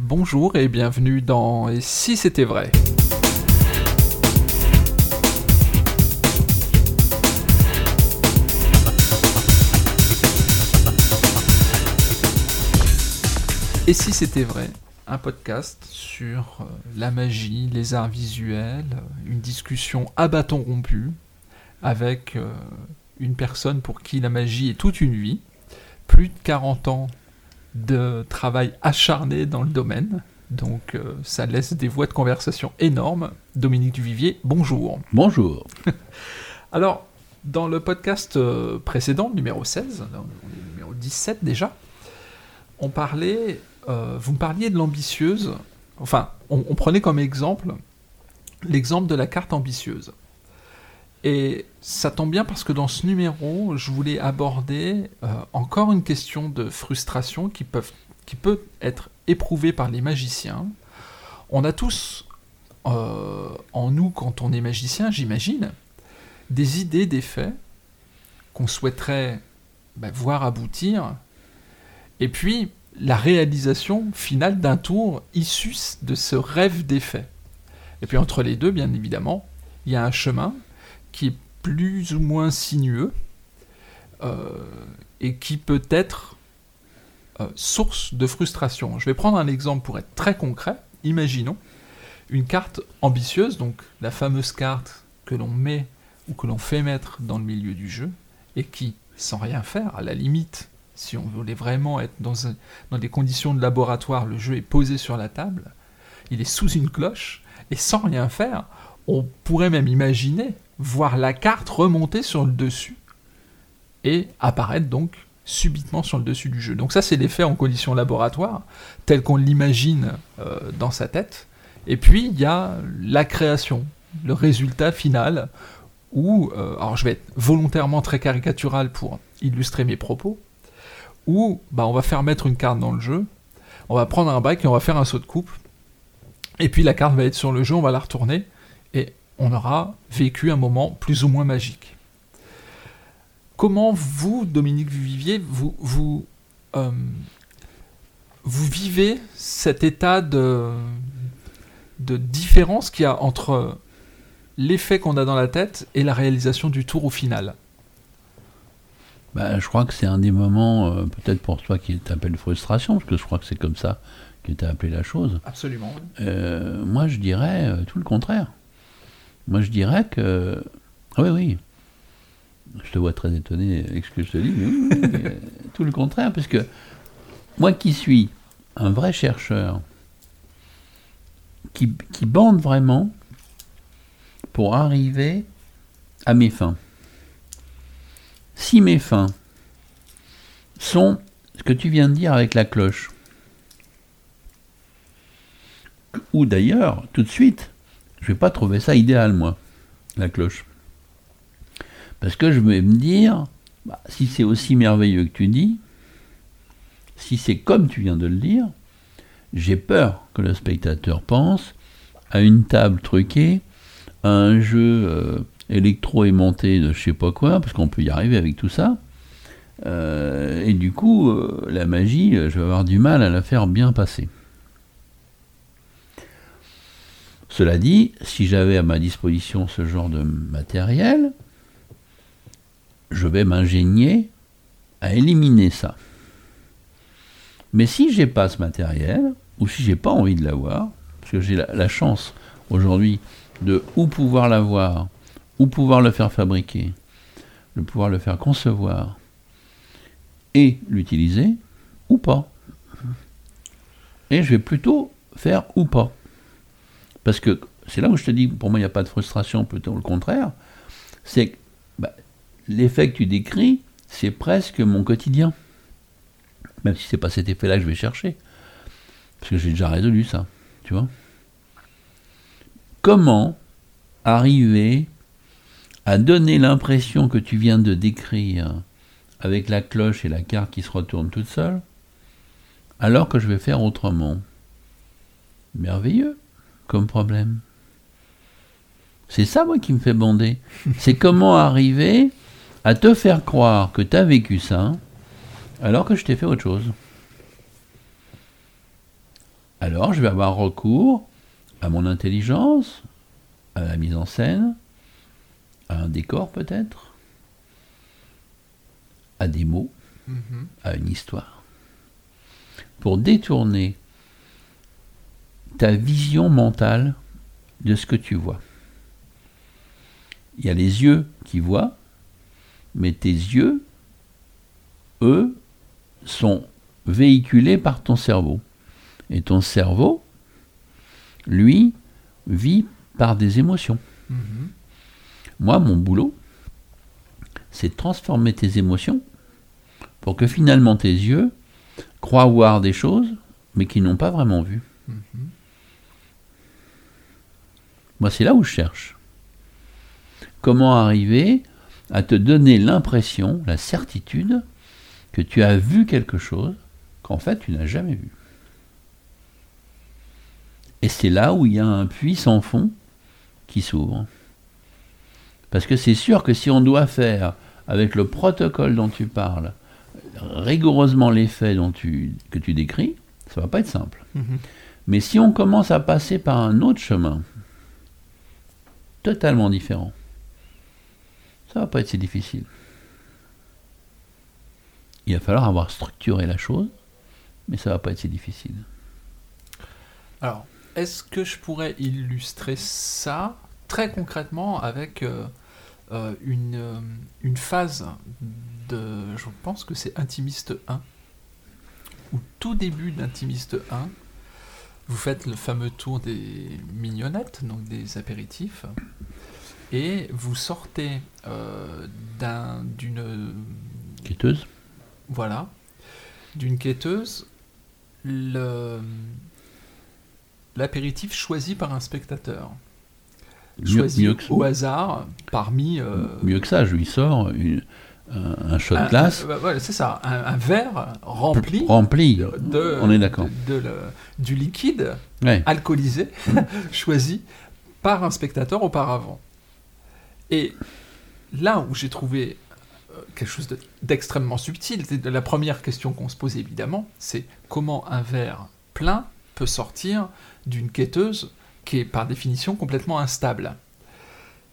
Bonjour et bienvenue dans Et si c'était vrai? Et si c'était vrai? Un podcast sur euh, la magie, les arts visuels, une discussion à bâton rompu avec euh, une personne pour qui la magie est toute une vie, plus de 40 ans de travail acharné dans le domaine. Donc euh, ça laisse des voies de conversation énormes. Dominique Duvivier, bonjour. Bonjour. Alors, dans le podcast euh, précédent, numéro 16, on est numéro 17 déjà, on parlait, euh, vous me parliez de l'ambitieuse, enfin, on, on prenait comme exemple l'exemple de la carte ambitieuse. Et ça tombe bien parce que dans ce numéro, je voulais aborder euh, encore une question de frustration qui, peuvent, qui peut être éprouvée par les magiciens. On a tous euh, en nous, quand on est magicien, j'imagine, des idées, des faits qu'on souhaiterait bah, voir aboutir, et puis la réalisation finale d'un tour issu de ce rêve des faits. Et puis entre les deux, bien évidemment, il y a un chemin qui est plus ou moins sinueux euh, et qui peut être euh, source de frustration. Je vais prendre un exemple pour être très concret. Imaginons une carte ambitieuse, donc la fameuse carte que l'on met ou que l'on fait mettre dans le milieu du jeu et qui, sans rien faire, à la limite, si on voulait vraiment être dans, des conditions de laboratoire, le jeu est posé sur la table, il est sous une cloche, et sans rien faire, on pourrait même imaginer voir la carte remonter sur le dessus et apparaître donc subitement sur le dessus du jeu. Donc ça c'est l'effet en conditions laboratoires, tel qu'on l'imagine euh, dans sa tête. Et puis il y a la création, le résultat final, où, euh, alors je vais être volontairement très caricatural pour illustrer mes propos, où bah, on va faire mettre une carte dans le jeu, on va prendre un bac et on va faire un saut de coupe, et puis la carte va être sur le jeu, on va la retourner, et on aura vécu un moment plus ou moins magique. Comment vous, Dominique Vivier, vous, vous, euh, vous vivez cet état de, de différence qu'il y a entre l'effet qu'on a dans la tête et la réalisation du tour au final? Ben, Je crois que c'est un des moments, euh, peut-être pour toi, qui t'appelle frustration, parce que je crois que c'est comme ça que tu as appelé la chose. Absolument. Euh, moi, je dirais tout le contraire. Moi, je dirais que. Ah oui, oui. Je te vois très étonné avec ce que je te dis, tout le contraire, parce que moi qui suis un vrai chercheur, qui, qui bande vraiment pour arriver à mes fins. Si mes fins sont ce que tu viens de dire avec la cloche, ou d'ailleurs, tout de suite, je vais pas trouver ça idéal, moi, la cloche. Parce que je vais me dire, bah, si c'est aussi merveilleux que tu dis, si c'est comme tu viens de le dire, j'ai peur que le spectateur pense à une table truquée, à un jeu euh, électro-aimanté de je sais pas quoi, parce qu'on peut y arriver avec tout ça. Euh, et du coup, euh, la magie, je vais avoir du mal à la faire bien passer. Cela dit, si j'avais à ma disposition ce genre de matériel, je vais m'ingénier à éliminer ça. Mais si j'ai pas ce matériel, ou si j'ai pas envie de l'avoir, parce que j'ai la, la, chance aujourd'hui de ou pouvoir l'avoir, ou pouvoir le faire fabriquer, de pouvoir le faire concevoir, et l'utiliser, ou pas. Et je vais plutôt faire ou pas. Parce que c'est là où je te dis, pour moi, il n'y a pas de frustration, plutôt le contraire. C'est que bah, l'effet que tu décris, c'est presque mon quotidien. Même si c'est pas cet effet-là que je vais chercher. Parce que j'ai déjà résolu ça. Tu vois Comment arriver à donner l'impression que tu viens de décrire avec la cloche et la carte qui se retourne toute seule, alors que je vais faire autrement? Merveilleux comme problème. C'est ça, moi, qui me fait bander. C'est comment arriver à te faire croire que tu as vécu ça, alors que je t'ai fait autre chose. Alors, je vais avoir recours à mon intelligence, à la mise en scène, à un décor peut-être, à des mots, Mhm. à une histoire, pour détourner ta vision mentale de ce que tu vois. Il y a les yeux qui voient, mais tes yeux, eux, sont véhiculés par ton cerveau. Et ton cerveau, lui, vit par des émotions. Mhm. Moi, mon boulot, c'est de transformer tes émotions pour que finalement tes yeux croient voir des choses, mais qu'ils n'ont pas vraiment vues. Mhm. Moi, c'est là où je cherche. Comment arriver à te donner l'impression, la certitude, que tu as vu quelque chose qu'en fait tu n'as jamais vu. Et c'est là où il y a un puits sans fond qui s'ouvre. Parce que c'est sûr que si on doit faire, avec le protocole dont tu parles, rigoureusement les faits dont tu, que tu décris, ça va pas être simple. Mhm. Mais si on commence à passer par un autre chemin, totalement différent, ça va pas être si difficile. Il va falloir avoir structuré la chose, mais ça va pas être si difficile. Alors, est-ce que je pourrais illustrer ça très concrètement avec euh, euh, une, euh, une phase de. Je pense que c'est Intimiste 1. Au tout début d'Intimiste 1, vous faites le fameux tour des mignonnettes, donc des apéritifs, et vous sortez euh, d'un- d'une Quêteuse voilà, d'une quêteuse, l'apéritif choisi par un spectateur. mieux, Choisi mieux que, au hasard parmi. euh, mieux que ça, je lui sors une- un, shot un- glace euh, voilà, c'est ça, un, un verre rempli rempli. de, On est d'accord. de- de du liquide Ouais. alcoolisé choisi par un spectateur auparavant. Et là où j'ai trouvé euh, quelque chose de- d'extrêmement subtil, c'est de la première question qu'on se pose évidemment, c'est comment un verre plein peut sortir d'une quêteuse qui est par définition complètement instable.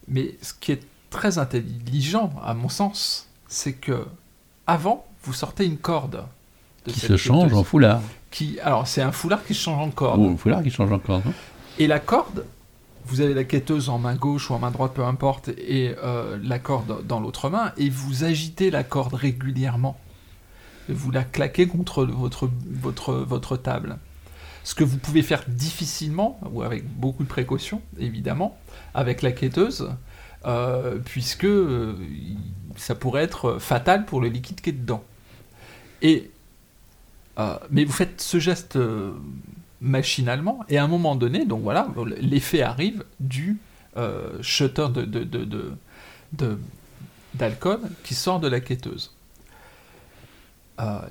Mais ce qui est très intelligent, à mon sens, c'est que avant, vous sortez une corde de Qui se change en foulard. qui, alors c'est un foulard qui se change en corde. Ou un foulard qui change encore. non Et la corde, vous avez la quêteuse en main gauche ou en main droite, peu importe, et euh, la corde dans l'autre main, et vous agitez la corde régulièrement. Et vous la claquez contre votre, votre, votre table. Ce que vous pouvez faire difficilement, ou avec beaucoup de précaution, évidemment, avec la quêteuse, euh, puisque euh, ça pourrait être fatal pour le liquide qui est dedans. Et, euh, mais vous faites ce geste machinalement, et à un moment donné, donc voilà, l'effet arrive du euh, shutter de, d'alcool qui sort de la quêteuse. Un,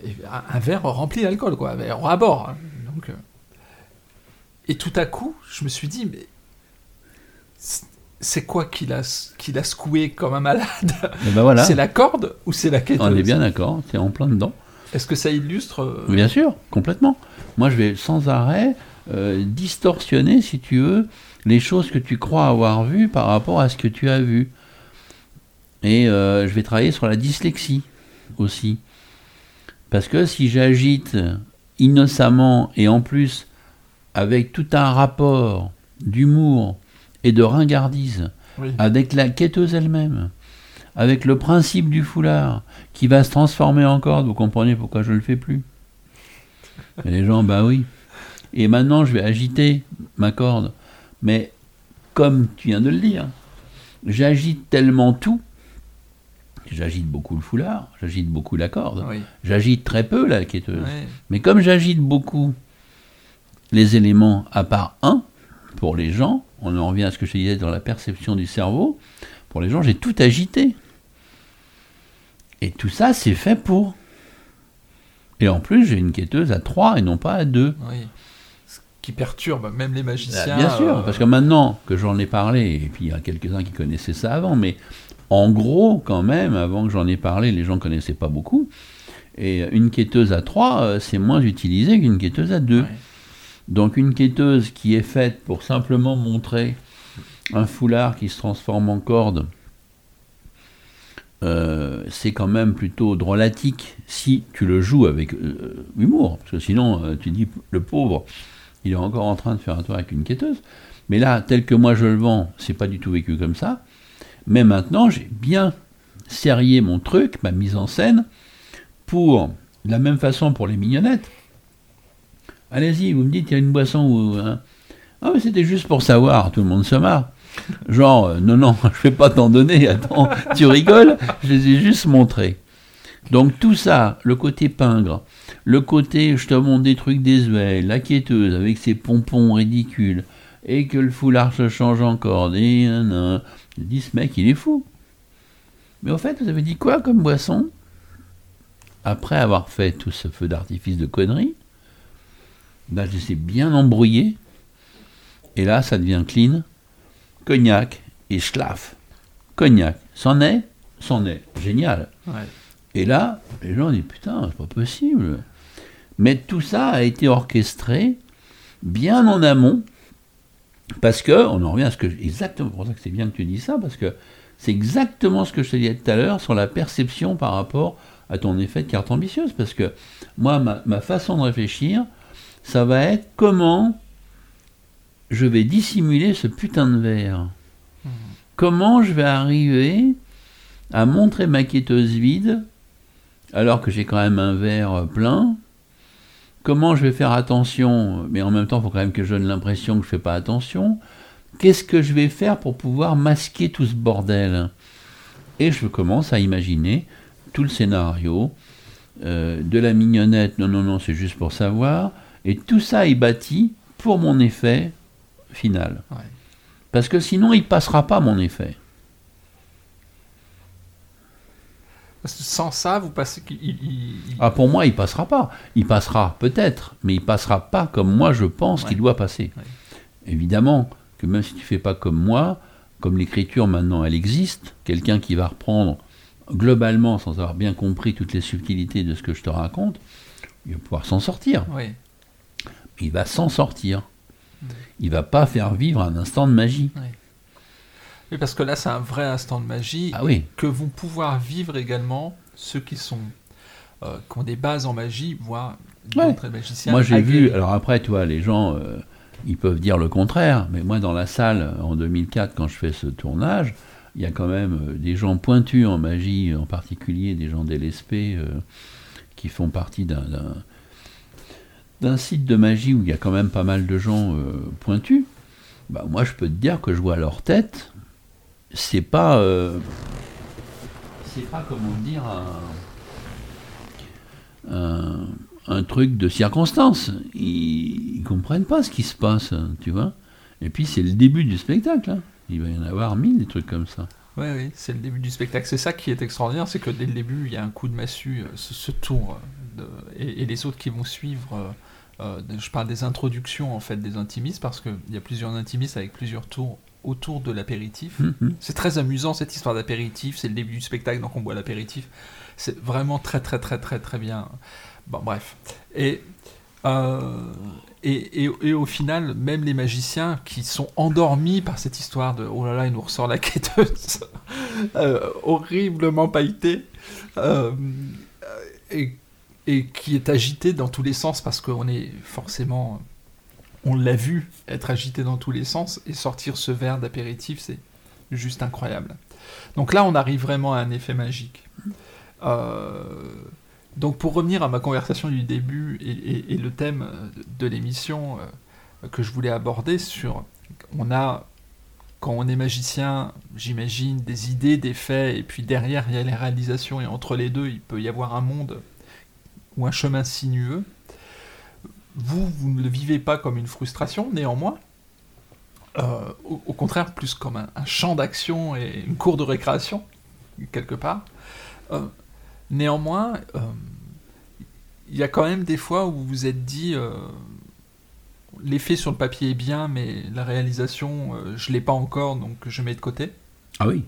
verre rempli d'alcool, quoi, un verre à bord. hein. Donc, et tout à coup, je me suis dit, mais c'est- quoi qui l'a, qui l'a secoué comme un malade Et ben voilà, C'est la corde ou c'est la quêteuse on est bien d'accord, c'est en plein dedans. Est-ce que ça illustre euh, Bien sûr, complètement. Moi, je vais sans arrêt euh, distorsionner, si tu veux, les choses que tu crois avoir vues par rapport à ce que tu as vu. Et euh, je vais travailler sur la dyslexie aussi. Parce que si j'agite innocemment et en plus avec tout un rapport d'humour et de ringardise oui. avec la quêteuse elle-même, avec le principe du foulard qui va se transformer en corde, vous comprenez pourquoi je ne le fais plus? Et les gens, bah oui. Et maintenant, je vais agiter ma corde. Mais comme tu viens de le dire, j'agite tellement tout. J'agite beaucoup le foulard, j'agite beaucoup la corde, Oui. j'agite très peu la quêteuse. Mais comme j'agite beaucoup les éléments à part un, pour les gens, on en revient à ce que je disais dans la perception du cerveau, pour les gens, j'ai tout agité. Et tout ça, c'est fait pour. Et en plus, j'ai une quêteuse à 3 et non pas à 2. Oui. Ce qui perturbe même les magiciens. Bien sûr, euh, parce que maintenant que j'en ai parlé, et puis il y a quelques-uns qui connaissaient ça avant, mais en gros, quand même, avant que j'en ai parlé, les gens ne connaissaient pas beaucoup. Et une quêteuse à 3, euh, c'est moins utilisé qu'une quêteuse à 2. ouais. Donc une quêteuse qui est faite pour simplement montrer un foulard qui se transforme en corde, euh, c'est quand même plutôt drôlatique si tu le joues avec euh, humour. Parce que sinon, euh, tu dis, le pauvre, il est encore en train de faire un tour avec une quêteuse. Mais là, tel que moi je le vends, c'est pas du tout vécu comme ça. Mais maintenant, j'ai bien serrié mon truc, ma mise en scène, pour, de la même façon pour les mignonnettes. Allez-y, vous me dites, il y a une boisson ou. Hein. Ah, mais c'était juste pour savoir, tout le monde se marre. Genre, euh, non, non, je vais pas t'en donner, attends, tu rigoles, je les ai juste montrés. Donc tout ça, le côté pingre, le côté je te montre des trucs désuets, la quêteuse avec ses pompons ridicules, et que le foulard se change encore, et je dis ce mec il est fou. Mais au fait, vous avez dit quoi comme boisson? Après avoir fait tout ce feu d'artifice de conneries, là je sais bien embrouillé, et là ça devient clean cognac et schlaf. Cognac, c'en est C'en est. Génial. Et là, les gens disent putain, c'est pas possible. Mais tout ça a été orchestré bien en amont, parce que, on en revient à ce que. Exactement, pour ça que c'est bien que tu dis ça, parce que c'est exactement ce que je te disais tout à l'heure sur la perception par rapport à ton effet de carte ambitieuse. Parce que moi, ma, ma façon de réfléchir, ça va être comment je vais dissimuler ce putain de verre Comment je vais arriver à montrer ma quêteuse vide alors que j'ai quand même un verre plein Comment je vais faire attention Mais en même temps, il faut quand même que je donne l'impression que je ne fais pas attention. Qu'est-ce que je vais faire pour pouvoir masquer tout ce bordel? Et je commence à imaginer tout le scénario euh, de la mignonnette. Non, non, non, c'est juste pour savoir. Et tout ça est bâti pour mon effet final. Parce que sinon, il passera pas mon effet. sans ça, vous passez. Ah, pour moi, il passera pas. Il passera peut-être, mais il passera pas comme moi je pense qu'il doit passer. Évidemment que même si tu fais pas comme moi, comme l'écriture maintenant elle existe, quelqu'un qui va reprendre globalement sans avoir bien compris toutes les subtilités de ce que je te raconte, il va pouvoir s'en sortir. Il va s'en sortir il va pas faire vivre un instant de magie. Oui. parce que là, c'est un vrai instant de magie ah oui. que vont pouvoir vivre également ceux qui sont euh, qui ont des bases en magie, voire d'autres magiciens. Moi, j'ai vu. Alors après, tu vois, les gens, euh, ils peuvent dire le contraire, mais moi, dans la salle en 2004, quand je fais ce tournage, il y a quand même euh, des gens pointus en magie, en particulier des gens d'LSP qui font partie d'un d'un site de magie où il y a quand même pas mal de gens euh, pointus, bah, moi je peux te dire que je vois leur tête, c'est pas. Euh, c'est pas, comment dire, un, truc de circonstance. Ils, ne comprennent pas ce qui se passe, tu vois. Et puis c'est le début du spectacle. Hein. Il va y en avoir mille des trucs comme ça. Oui, oui, c'est le début du spectacle. C'est ça qui est extraordinaire, c'est que dès le début, il y a un coup de massue, euh, ce, tour, et, et, les autres qui vont suivre euh, je parle des introductions en fait des intimistes parce qu'il y a plusieurs intimistes avec plusieurs tours autour de l'apéritif. Mhm. C'est très amusant cette histoire d'apéritif, c'est le début du spectacle donc on boit l'apéritif. C'est vraiment très très très très très bien. Bon bref. Et, euh, et, et, au final, même les magiciens qui sont endormis par cette histoire de oh là là, il nous ressort la quêteuse euh, horriblement pailletée. et et qui est agité dans tous les sens parce qu'on est forcément, on l'a vu être agité dans tous les sens et sortir ce verre d'apéritif, c'est juste incroyable. Donc là, on arrive vraiment à un effet magique. Euh, donc pour revenir à ma conversation du début et, le thème de l'émission euh, que je voulais aborder sur, on a quand on est magicien, j'imagine, des idées, des faits, et puis derrière, il y a les réalisations, et entre les deux, il peut y avoir un monde ou un chemin sinueux. Vous, vous ne le vivez pas comme une frustration, néanmoins. Euh, au, contraire, plus comme un, champ d'action et une cour de récréation, quelque part. Euh, néanmoins, euh, il y a quand même des fois où vous vous êtes dit l'effet sur le papier est bien, mais la réalisation, je l'ai pas encore, donc je mets de côté. Ah oui.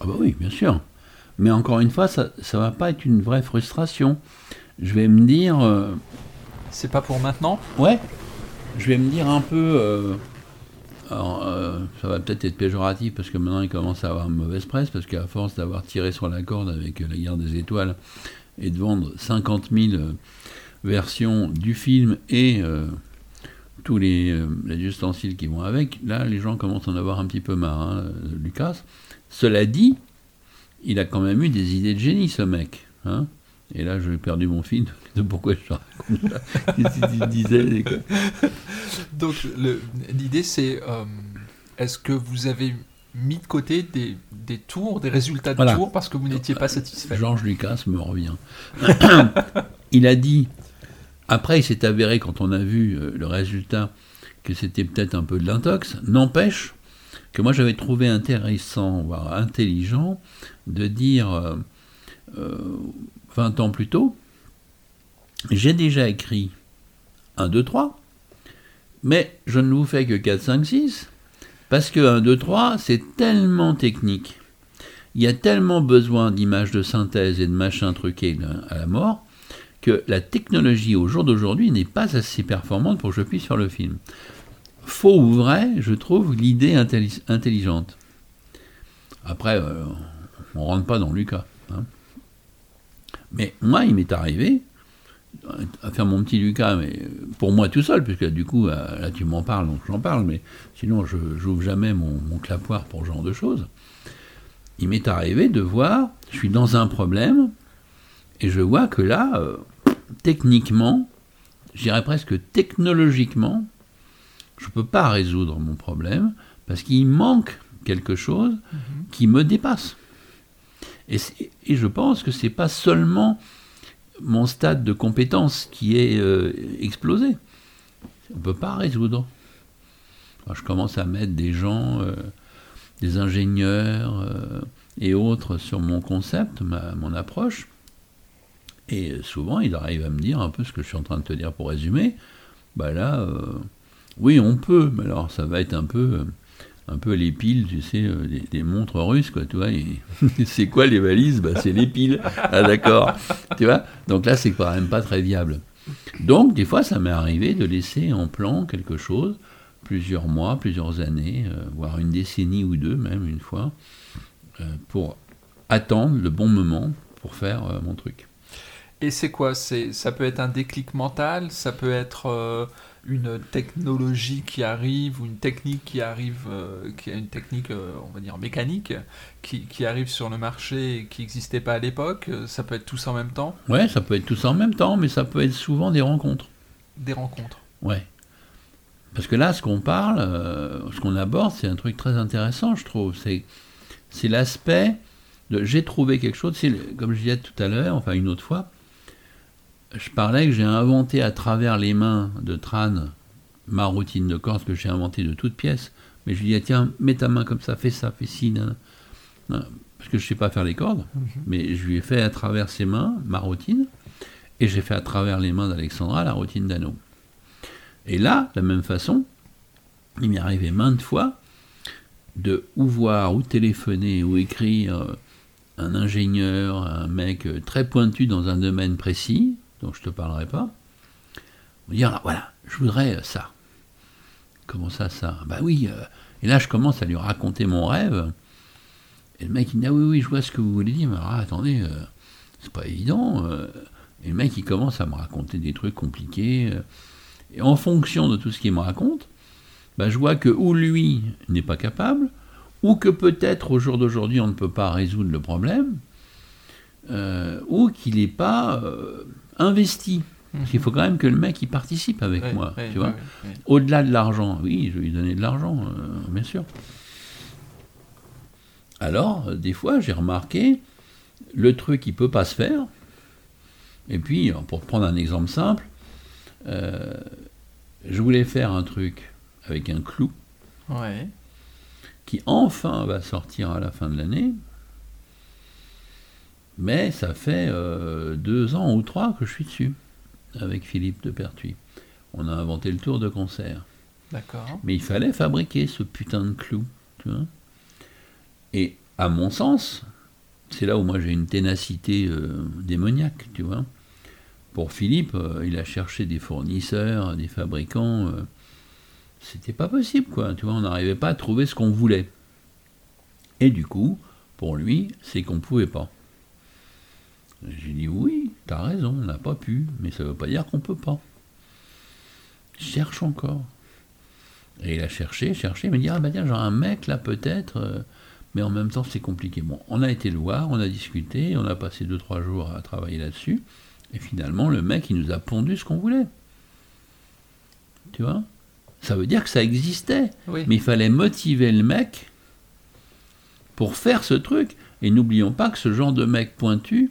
Ah bah oui, bien sûr. Mais encore une fois, ça ne va pas être une vraie frustration. Je vais me dire. Euh, c'est pas pour maintenant Ouais. je vais me dire un peu. euh, alors, euh, ça va peut-être être péjoratif parce que maintenant il commence à avoir une mauvaise presse parce qu'à force d'avoir tiré sur la corde avec euh, la guerre des étoiles et de vendre 50 000 euh, versions du film et tous les, les ustensiles qui vont avec, là les gens commencent à en avoir un petit peu marre, hein, Lucas. Cela dit, il a quand même eu des idées de génie ce mec. Hein et là, j'ai perdu mon fil de pourquoi je te raconte ça. Qu'est-ce Donc l'idée c'est euh, est-ce que vous avez mis de côté des, des tours, des résultats de Voilà. tours parce que vous n'étiez pas satisfait? Georges Lucas me revient. il a dit, après il s'est avéré quand on a vu euh, le résultat que c'était peut-être un peu de l'intox, n'empêche que moi j'avais trouvé intéressant, voire intelligent, de dire euh, 20 ans plus tôt, j'ai déjà écrit 1, 2, 3, mais je ne vous fais que 4, 5, 6, parce que 1, 2, 3, c'est tellement technique il y a tellement besoin d'images de synthèse et de machins truqués à la mort que la technologie au jour d'aujourd'hui n'est pas assez performante pour que je puisse faire le film. Faux ou vrai, je trouve l'idée intelli- intelligente. Après, euh, on ne rentre pas dans Lucas. Mais moi, il m'est arrivé à faire mon petit Lucas, mais pour moi tout seul, puisque du coup, euh, là tu m'en parles, donc j'en parle, mais sinon je n'ouvre jamais mon, mon clapoir pour ce genre de choses il m'est arrivé de voir, je suis dans un problème, et je vois que là, euh, techniquement, je dirais presque technologiquement, je ne peux pas résoudre mon problème, parce qu'il manque quelque chose qui me dépasse. Et, c'est- je pense que ce n'est pas seulement mon stade de compétence qui est euh, explosé. On ne peut pas résoudre. Je commence à mettre des gens... euh, des ingénieurs euh, et autres sur mon concept, mon approche. Et souvent, ils arrivent à me dire un peu ce que je suis en train de te dire pour résumer. Bah là, oui, on peut, mais alors ça va être un peu, un peu les piles, tu sais, euh, des, montres russes, quoi, tu vois. c'est quoi les valises? Bah, C'est les piles. Ah d'accord. Tu vois? Donc là, c'est quand même pas très viable. Donc, des fois, ça m'est arrivé de laisser en plan quelque chose plusieurs mois, plusieurs années, euh, voire une décennie ou deux même une fois, euh, pour attendre le bon moment pour faire mon truc. Et c'est quoi? Ça peut être un déclic mental, ça peut être une technologie qui arrive ou une technique qui arrive, euh, qui est une technique, euh, on va dire mécanique, qui, qui arrive sur le marché et qui n'existait pas à l'époque. Euh, Ça peut être tous en même temps, Ouais, ça peut être tout ça en même temps, mais ça peut être souvent des rencontres. des rencontres. Ouais. Parce que là, ce qu'on parle, euh, ce qu'on aborde, c'est un truc très intéressant, je trouve. C'est, c'est l'aspect de j'ai trouvé quelque chose. C'est, comme je disais tout à l'heure, enfin une autre fois, je parlais que j'ai inventé à travers les mains de Tran ma routine de corde que j'ai inventée de toutes pièces. Mais je lui dis, ah, tiens, mets ta main comme ça, fais ça, fais ci, nan, nan. Parce que je ne sais pas faire les cordes, mais je lui ai fait à travers ses mains ma routine, et j'ai fait à travers les mains d'Alexandra la routine d'anneau. Et là, de la même façon, il m'est arrivé maintes fois de ou voir, ou téléphoner, ou écrire un ingénieur, un mec très pointu dans un domaine précis, dont je ne te parlerai pas, me dire, ah, voilà, je voudrais ça. Comment ça, ça? Bah oui. euh, Et là, je commence à lui raconter mon rêve. Et le mec, il dit, ah oui, oui, je vois ce que vous voulez dire, mais attendez, euh, c'est pas évident. euh. Et le mec, il commence à me raconter des trucs compliqués. euh. Et en fonction de tout ce qu'il me raconte, bah, je vois que ou lui n'est pas capable, ou que peut-être au jour d'aujourd'hui on ne peut pas résoudre le problème, euh, ou qu'il n'est pas investi. Parce qu'il faut quand même que le mec il participe avec Ouais, moi, ouais, tu vois. ouais. Au-delà de l'argent, oui, je vais lui donner de l'argent, euh, bien sûr. Alors, euh, des fois, j'ai remarqué, le truc, il peut pas se faire. Et puis, pour prendre un exemple simple, euh, je voulais faire un truc avec un clou qui enfin va sortir à la fin de l'année. Mais ça fait euh, deux ans ou trois que je suis dessus, avec Philippe de Pertuis. On a inventé le tour de concert. D'accord. Mais il fallait fabriquer ce putain de clou, tu vois. Et à mon sens, c'est là où moi j'ai une ténacité euh, démoniaque, tu vois. Pour Philippe, euh, il a cherché des fournisseurs, des fabricants, c'était pas possible, quoi. Tu vois, on n'arrivait pas à trouver ce qu'on voulait. Et du coup, pour lui, c'est qu'on pouvait pas. J'ai dit oui, t'as raison, on n'a pas pu, mais ça veut pas dire qu'on peut pas. cherche encore. Et il a cherché, cherché, il m'a dit ah bah tiens, genre un mec là peut-être, euh, mais en même temps c'est compliqué. Bon, on a été le voir, on a discuté, on a passé 2-3 jours à travailler là-dessus, et finalement le mec il nous a pondu ce qu'on voulait. Tu vois? Ça veut dire que ça existait, Oui. mais il fallait motiver le mec pour faire ce truc. Et n'oublions pas que ce genre de mec pointu,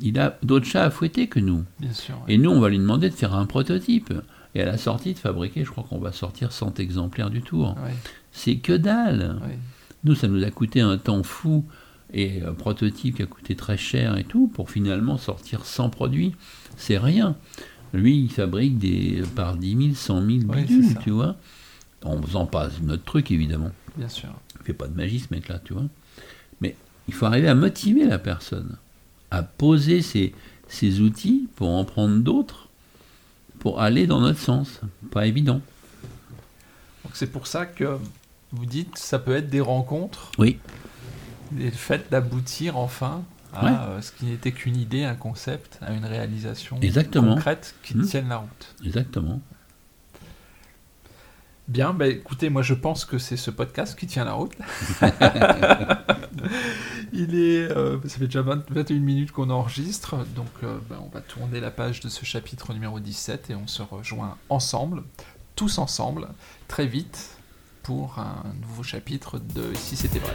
il a d'autres chats à fouetter que nous. Bien sûr. Et nous, on va lui demander de faire un prototype. Et à la sortie de fabriquer, je crois qu'on va sortir 100 exemplaires du tour. Oui, C'est que dalle. oui. Nous, ça nous a coûté un temps fou et un prototype qui a coûté très cher et tout pour finalement sortir 100 produits. C'est rien. Lui, il fabrique des par 10 000, 100 000 Oui, bidules, tu vois. En faisant pas notre truc, évidemment. Bien sûr. Il fait pas de magie, ce mec-là, tu vois. Mais il faut arriver à motiver la personne, à poser ses, ses outils pour en prendre d'autres, pour aller dans notre sens. Pas évident. Donc c'est pour ça que vous dites que ça peut être des rencontres, Oui, et le fait d'aboutir enfin à Ouais. euh, ce qui n'était qu'une idée, un concept, à une réalisation Exactement. concrète qui Hmm. tienne la route. exactement. Bien, bah écoutez, moi je pense que c'est ce podcast qui tient la route. Il est, euh, ça fait déjà 20 21 minutes qu'on enregistre, donc euh, bah, on va tourner la page de ce chapitre numéro 17 et on se rejoint ensemble, tous ensemble, très vite, pour un nouveau chapitre de Si c'était vrai?